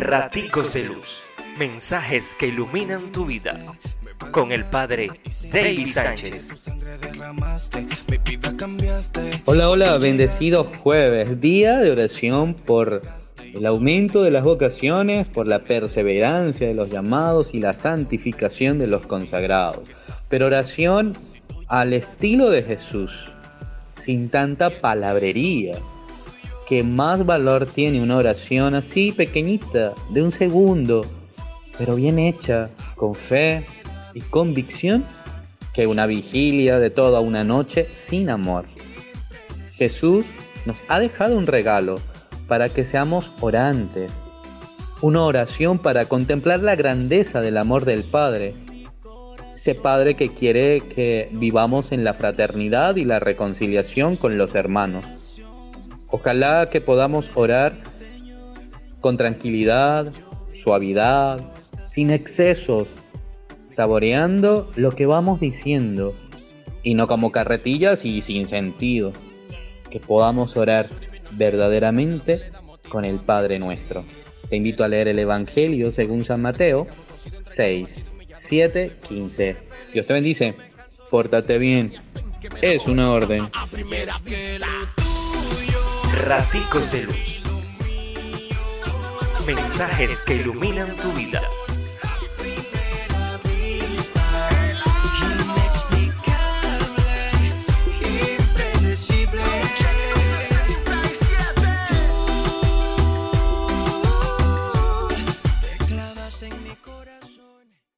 Raticos de Luz. Mensajes que iluminan tu vida. Con el Padre David Sánchez. Hola, hola, bendecido jueves, día de oración por el aumento de las vocaciones, por la perseverancia de los llamados y la santificación de los consagrados. Pero oración al estilo de Jesús, sin tanta palabrería. Que más valor tiene una oración así pequeñita, de un segundo, pero bien hecha, con fe y convicción, que una vigilia de toda una noche sin amor. Jesús nos ha dejado un regalo para que seamos orantes, una oración para contemplar la grandeza del amor del Padre, ese Padre que quiere que vivamos en la fraternidad y la reconciliación con los hermanos. Ojalá que podamos orar con tranquilidad, suavidad, sin excesos, saboreando lo que vamos diciendo y no como carretillas y sin sentido. Que podamos orar verdaderamente con el Padre nuestro. Te invito a leer el Evangelio según San Mateo 6, 7, 15. Dios te bendice. Pórtate bien. Es una orden. Raticos de Luz. Mensajes que iluminan tu vida.